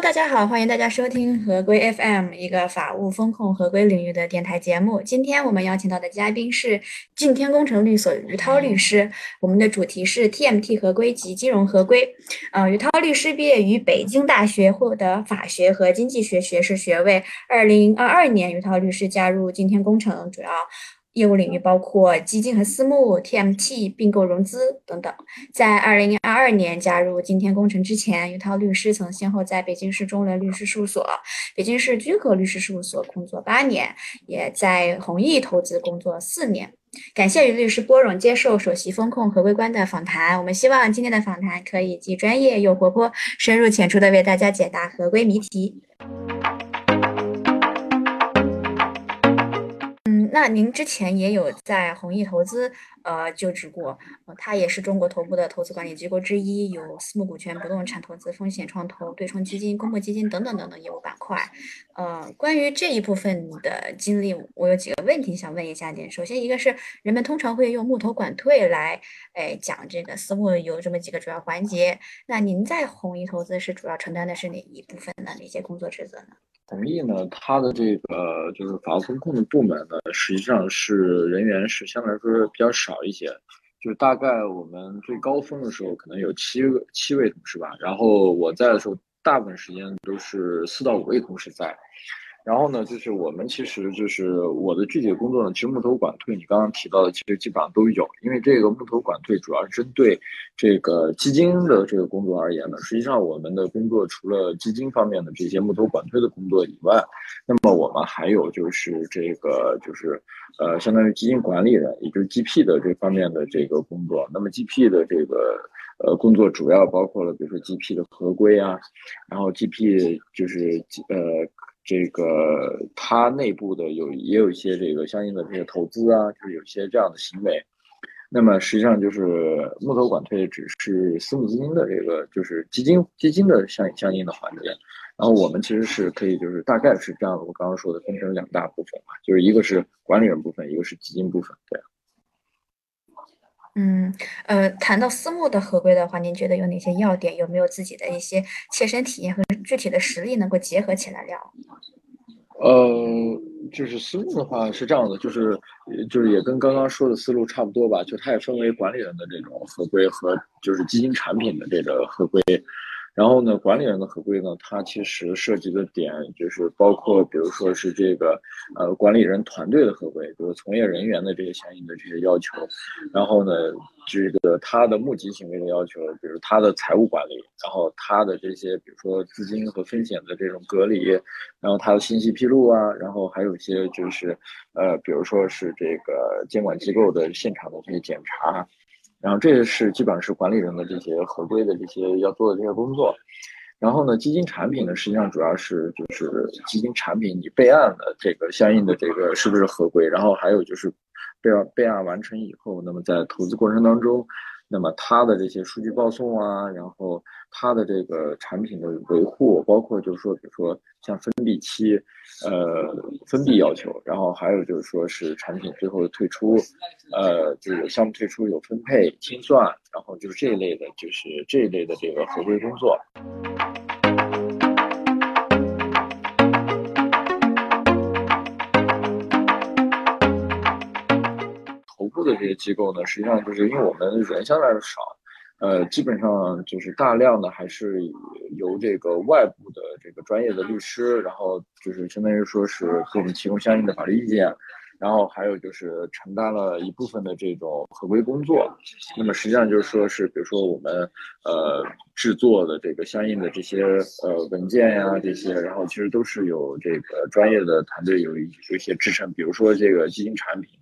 大家好，欢迎大家收听合规 FM 一个法务风控合规领域的电台节目。今天我们邀请到的嘉宾是晋天工程律所于涛律师，我们的主题是 TMT 合规及金融合规。呃，于涛律师毕业于北京大学，获得法学和经济学学士学位。二零二二年，于涛律师加入晋天工程，主要。业务领域包括基金和私募、TMT、并购融资等等。在二零二二年加入今天工程之前，于涛律师曾先后在北京市中伦律师事务所、北京市君和律师事务所工作八年，也在弘毅投资工作四年。感谢于律师拨冗接受首席风控合规官的访谈。我们希望今天的访谈可以既专业又活泼，深入浅出的为大家解答合规谜题。那您之前也有在弘毅投资呃就职过，呃，它也是中国头部的投资管理机构之一，有私募股权、不动产投资、风险创投、对冲基金、公募基金等等等等业务板块。呃，关于这一部分的经历，我有几个问题想问一下您。首先，一个是人们通常会用募投管退来，哎，讲这个私募有这么几个主要环节。那您在弘毅投资是主要承担的是哪一部分的哪些工作职责呢？同意呢，它的这个就是法务风控的部门呢，实际上是人员是相对来说比较少一些，就是大概我们最高峰的时候可能有七个七位同事吧，然后我在的时候，大部分时间都是四到五位同事在。然后呢，就是我们其实就是我的具体工作呢，其实木头管退你刚刚提到的，其实基本上都有。因为这个木头管退主要是针对这个基金的这个工作而言呢，实际上我们的工作除了基金方面的这些木头管退的工作以外，那么我们还有就是这个就是呃，相当于基金管理人，也就是 GP 的这方面的这个工作。那么 GP 的这个呃工作主要包括了，比如说 GP 的合规啊，然后 GP 就是呃。这个它内部的有也有一些这个相应的这些投资啊，就是有一些这样的行为。那么实际上就是木头管退只是私募基金的这个就是基金基金的相相应的环节。然后我们其实是可以就是大概是这样的，我刚刚说的分成两大部分嘛，就是一个是管理人部分，一个是基金部分，对。嗯，呃，谈到私募的合规的话，您觉得有哪些要点？有没有自己的一些切身体验和具体的实例能够结合起来聊？呃，就是私募的话是这样的，就是就是也跟刚刚说的思路差不多吧，就它也分为管理人的这种合规和就是基金产品的这个合规。然后呢，管理人的合规呢，它其实涉及的点就是包括，比如说是这个，呃，管理人团队的合规，比如从业人员的这些相应的这些要求。然后呢，这个他的募集行为的要求，比如他的财务管理，然后他的这些，比如说资金和风险的这种隔离，然后他的信息披露啊，然后还有一些就是，呃，比如说是这个监管机构的现场的这些检查。然后这是基本上是管理人的这些合规的这些要做的这些工作，然后呢，基金产品呢，实际上主要是就是基金产品你备案的这个相应的这个是不是合规，然后还有就是备案备案完成以后，那么在投资过程当中。那么它的这些数据报送啊，然后它的这个产品的维护，包括就是说，比如说像封闭期，呃，封闭要求，然后还有就是说是产品最后的退出，呃，就是项目退出、有分配、清算，然后就是这一类的，就是这一类的这个合规工作。的这些机构呢，实际上就是因为我们人相对来说少，呃，基本上就是大量的还是由这个外部的这个专业的律师，然后就是相当于说是给我们提供相应的法律意见，然后还有就是承担了一部分的这种合规工作。那么实际上就是说是，比如说我们呃制作的这个相应的这些呃文件呀这些，然后其实都是有这个专业的团队有有一些支撑，比如说这个基金产品。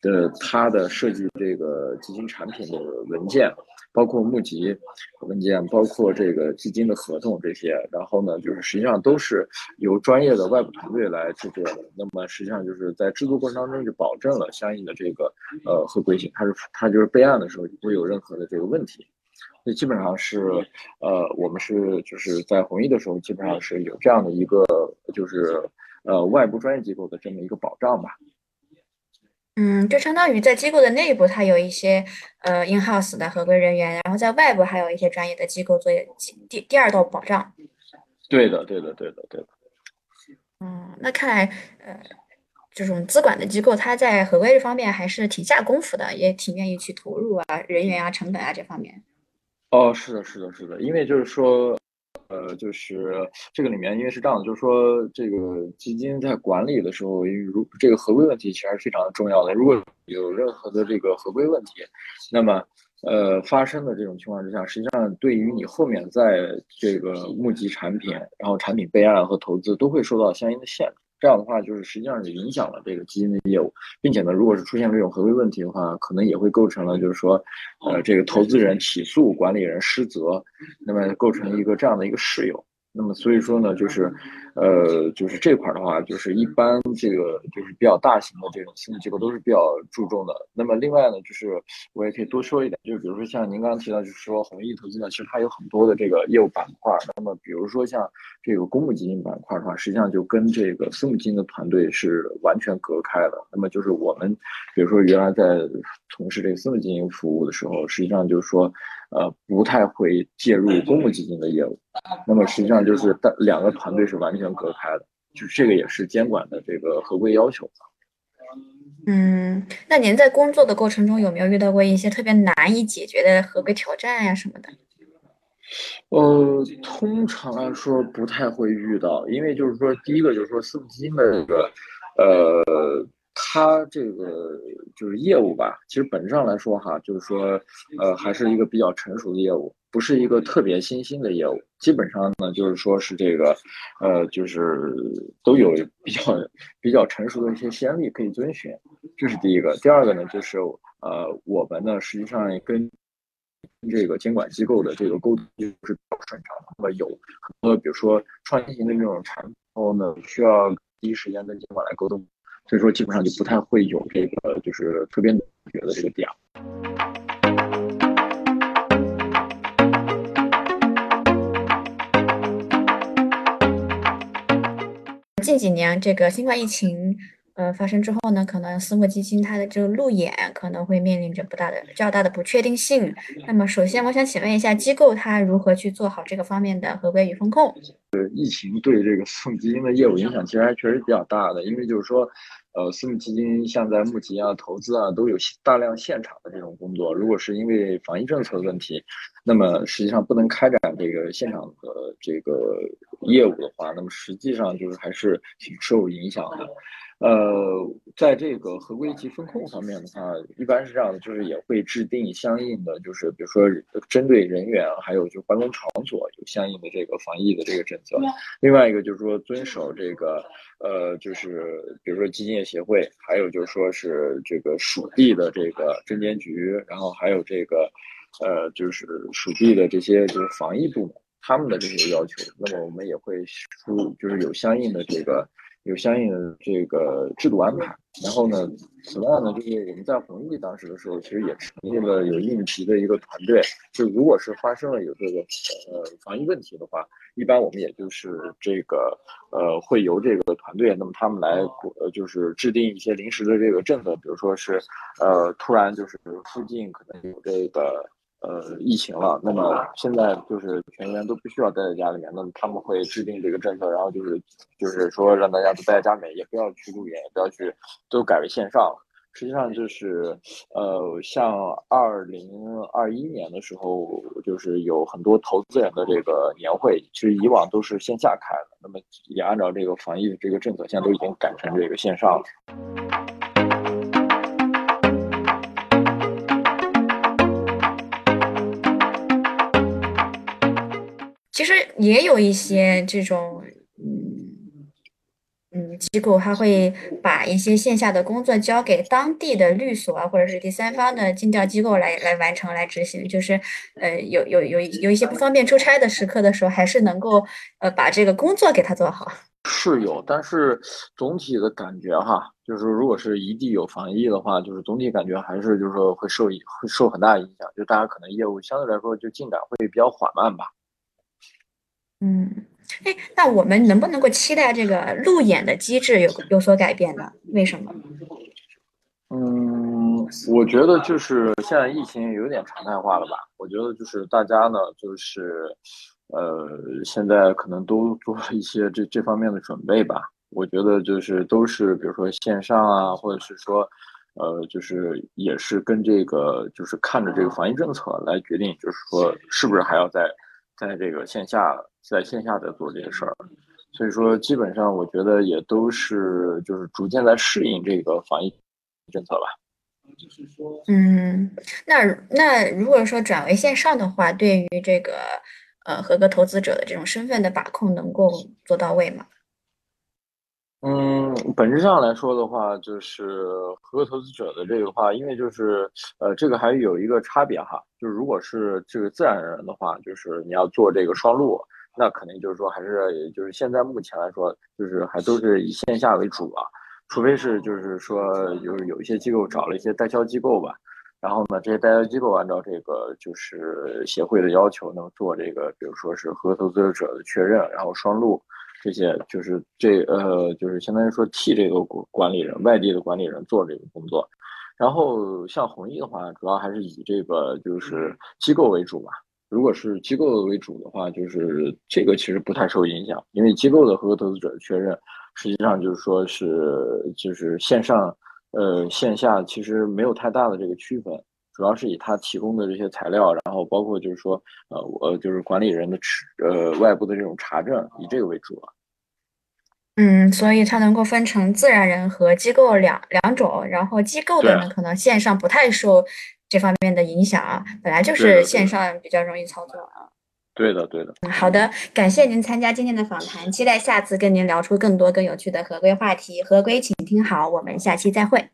的它的设计这个基金产品的文件，包括募集文件，包括这个基金的合同这些，然后呢，就是实际上都是由专业的外部团队来制作的。那么实际上就是在制作过程当中就保证了相应的这个呃合规性，它是它就是备案的时候不会有任何的这个问题。所以基本上是呃我们是就是在弘毅的时候基本上是有这样的一个就是呃外部专业机构的这么一个保障吧。嗯，就相当于在机构的内部，它有一些呃 in house 的合规人员，然后在外部还有一些专业的机构做第第二道保障。对的，对的，对的，对的。嗯，那看来，呃，这种资管的机构，它在合规这方面还是挺下功夫的，也挺愿意去投入啊，人员啊、成本啊这方面。哦，是的，是的，是的，因为就是说。呃，就是这个里面，因为是这样的，就是说这个基金在管理的时候，因为如这个合规问题其实还是非常的重要的。如果有任何的这个合规问题，那么呃发生的这种情况之下，实际上对于你后面在这个募集产品，然后产品备案和投资都会受到相应的限制。这样的话，就是实际上是影响了这个基金的业务，并且呢，如果是出现这种合规问题的话，可能也会构成了就是说，呃，这个投资人起诉管理人失责，那么构成一个这样的一个事由。那么所以说呢，就是，呃，就是这块的话，就是一般这个就是比较大型的这种私募机构都是比较注重的。那么另外呢，就是我也可以多说一点，就是比如说像您刚刚提到，就是说弘毅投资呢，其实它有很多的这个业务板块。那么比如说像这个公募基金板块的话，实际上就跟这个私募基金的团队是完全隔开的。那么就是我们，比如说原来在从事这个私募基金服务的时候，实际上就是说。呃，不太会介入公募基金的业务，那么实际上就是两个团队是完全全隔开的，就这个也是监管的这个合规要求。嗯，那您在工作的过程中有没有遇到过一些特别难以解决的合规挑战呀什么的？呃，通常来说不太会遇到，因为就是说，第一个就是说私募基金的这个，呃。它这个就是业务吧，其实本质上来说哈，就是说，呃，还是一个比较成熟的业务，不是一个特别新兴的业务。基本上呢，就是说是这个，呃，就是都有比较比较成熟的一些先例可以遵循，这是第一个。第二个呢，就是呃，我们呢实际上跟这个监管机构的这个沟通是比较顺畅的。那么有很多比如说创新型的这种产品，然后呢需要第一时间跟监管来沟通。所以说，基本上就不太会有这个，就是特别觉的这个点。近几年，这个新冠疫情。呃，发生之后呢，可能私募基金它的这个路演可能会面临着不大的、较大的不确定性。那么，首先我想请问一下，机构它如何去做好这个方面的合规与风控？呃，疫情对这个私募基金的业务影响其实还确实比较大的，因为就是说，呃，私募基金像在募集啊、投资啊，都有大量现场的这种工作。如果是因为防疫政策的问题，那么实际上不能开展这个现场的这个业务的话，那么实际上就是还是挺受影响的。呃，在这个合规及风控方面的话，一般是这样的，就是也会制定相应的，就是比如说针对人员，还有就办公场所有相应的这个防疫的这个政策。另外一个就是说遵守这个，呃，就是比如说基金业协会，还有就是说是这个属地的这个证监局，然后还有这个，呃，就是属地的这些就是防疫部门他们的这些要求，那么我们也会出，就是有相应的这个。有相应的这个制度安排，然后呢，此外呢，就是我们在弘毅当时的时候，其实也成立了有应急的一个团队。就如果是发生了有这个呃防疫问题的话，一般我们也就是这个呃会由这个团队，那么他们来呃就是制定一些临时的这个政策，比如说是呃突然就是附近可能有这个。呃，疫情了，那么现在就是全员都不需要待在家里面，那么他们会制定这个政策，然后就是就是说让大家都待在家里面，也不要去路演，也不要去，都改为线上。实际上就是，呃，像二零二一年的时候，就是有很多投资人的这个年会，其实以往都是线下开的，那么也按照这个防疫的这个政策，现在都已经改成这个线上了。其实也有一些这种，嗯嗯，机构他会把一些线下的工作交给当地的律所啊，或者是第三方的尽调机构来来完成来执行。就是，呃，有有有有一些不方便出差的时刻的时候，还是能够呃把这个工作给他做好。是有，但是总体的感觉哈，就是如果是一地有防疫的话，就是总体感觉还是就是说会受会受很大影响，就大家可能业务相对来说就进展会比较缓慢吧。嗯，哎，那我们能不能够期待这个路演的机制有有所改变呢？为什么？嗯，我觉得就是现在疫情有点常态化了吧？我觉得就是大家呢，就是呃，现在可能都做了一些这这方面的准备吧。我觉得就是都是，比如说线上啊，或者是说，呃，就是也是跟这个就是看着这个防疫政策来决定，就是说是不是还要在在这个线下在线下在做这些事儿。所以说，基本上我觉得也都是就是逐渐在适应这个防疫政策吧。嗯，那那如果说转为线上的话，对于这个呃合格投资者的这种身份的把控，能够做到位吗？嗯，本质上来说的话，就是合格投资者的这个话，因为就是呃，这个还有一个差别哈，就是如果是这个自然人的话，就是你要做这个双录，那肯定就是说还是就是现在目前来说，就是还都是以线下为主啊。除非是就是说，就是有一些机构找了一些代销机构吧，然后呢，这些代销机构按照这个就是协会的要求，能做这个，比如说是合投资者的确认，然后双录这些，就是这呃，就是相当于说替这个管理人，外地的管理人做这个工作。然后像弘毅的话，主要还是以这个就是机构为主吧。如果是机构为主的话，就是这个其实不太受影响，因为机构的合格投资者确认。实际上就是说，是就是线上，呃，线下其实没有太大的这个区分，主要是以他提供的这些材料，然后包括就是说，呃，我就是管理人的持呃外部的这种查证，以这个为主啊。嗯，所以它能够分成自然人和机构两两种，然后机构的呢，可能线上不太受这方面的影响啊，本来就是线上比较容易操作啊。对的，对的。好的，感谢您参加今天的访谈，期待下次跟您聊出更多更有趣的合规话题。合规，请听好，我们下期再会。